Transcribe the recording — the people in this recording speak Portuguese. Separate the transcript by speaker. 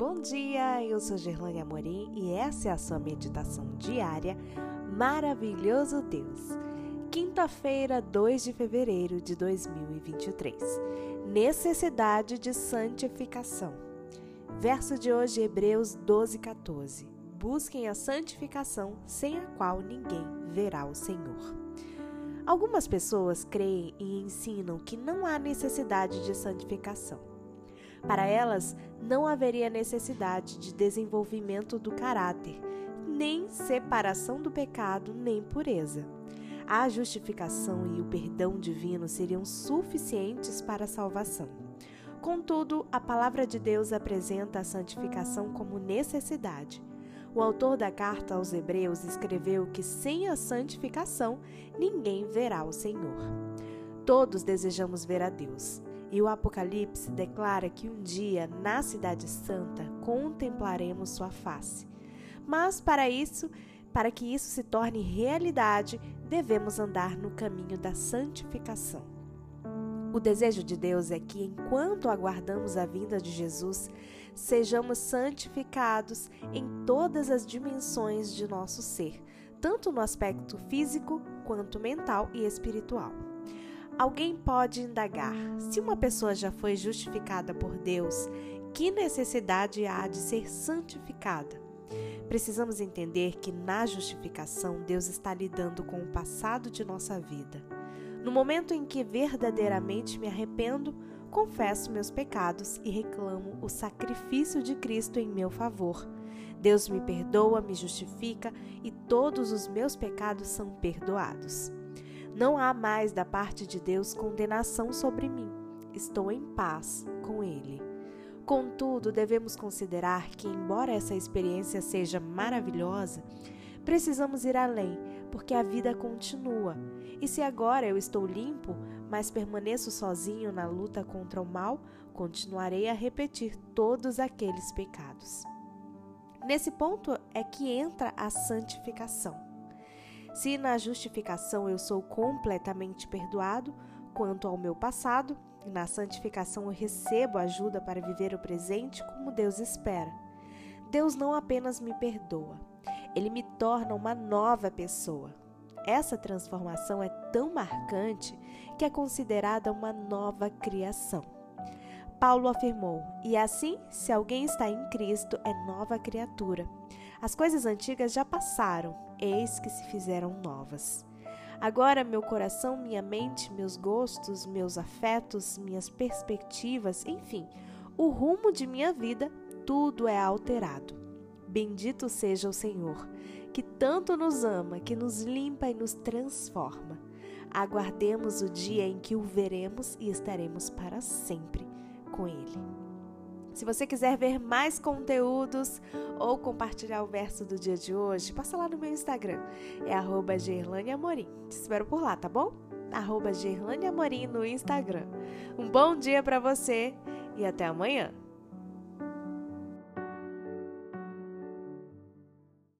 Speaker 1: Bom dia, eu sou Gerlane Amorim e essa é a sua meditação diária Maravilhoso Deus. Quinta-feira, 2 de fevereiro de 2023. Necessidade de santificação. Verso de hoje, Hebreus 12, 14. Busquem a santificação, sem a qual ninguém verá o Senhor. Algumas pessoas creem e ensinam que não há necessidade de santificação. Para elas, não haveria necessidade de desenvolvimento do caráter, nem separação do pecado, nem pureza. A justificação e o perdão divino seriam suficientes para a salvação. Contudo, a palavra de Deus apresenta a santificação como necessidade. O autor da carta aos Hebreus escreveu que sem a santificação ninguém verá o Senhor. Todos desejamos ver a Deus. E o Apocalipse declara que um dia, na Cidade Santa, contemplaremos sua face. Mas para isso, para que isso se torne realidade, devemos andar no caminho da santificação. O desejo de Deus é que, enquanto aguardamos a vinda de Jesus, sejamos santificados em todas as dimensões de nosso ser, tanto no aspecto físico quanto mental e espiritual. Alguém pode indagar: se uma pessoa já foi justificada por Deus, que necessidade há de ser santificada? Precisamos entender que na justificação Deus está lidando com o passado de nossa vida. No momento em que verdadeiramente me arrependo, confesso meus pecados e reclamo o sacrifício de Cristo em meu favor. Deus me perdoa, me justifica e todos os meus pecados são perdoados. Não há mais da parte de Deus condenação sobre mim. Estou em paz com Ele. Contudo, devemos considerar que, embora essa experiência seja maravilhosa, precisamos ir além, porque a vida continua. E se agora eu estou limpo, mas permaneço sozinho na luta contra o mal, continuarei a repetir todos aqueles pecados. Nesse ponto é que entra a santificação. Se na justificação eu sou completamente perdoado quanto ao meu passado, na santificação eu recebo ajuda para viver o presente como Deus espera. Deus não apenas me perdoa, ele me torna uma nova pessoa. Essa transformação é tão marcante que é considerada uma nova criação. Paulo afirmou: E assim, se alguém está em Cristo, é nova criatura. As coisas antigas já passaram, eis que se fizeram novas. Agora, meu coração, minha mente, meus gostos, meus afetos, minhas perspectivas, enfim, o rumo de minha vida, tudo é alterado. Bendito seja o Senhor, que tanto nos ama, que nos limpa e nos transforma. Aguardemos o dia em que o veremos e estaremos para sempre com Ele. Se você quiser ver mais conteúdos ou compartilhar o verso do dia de hoje, passa lá no meu Instagram. É arroba Amorim. Te espero por lá, tá bom? Arroba Amorim no Instagram. Um bom dia para você e até amanhã.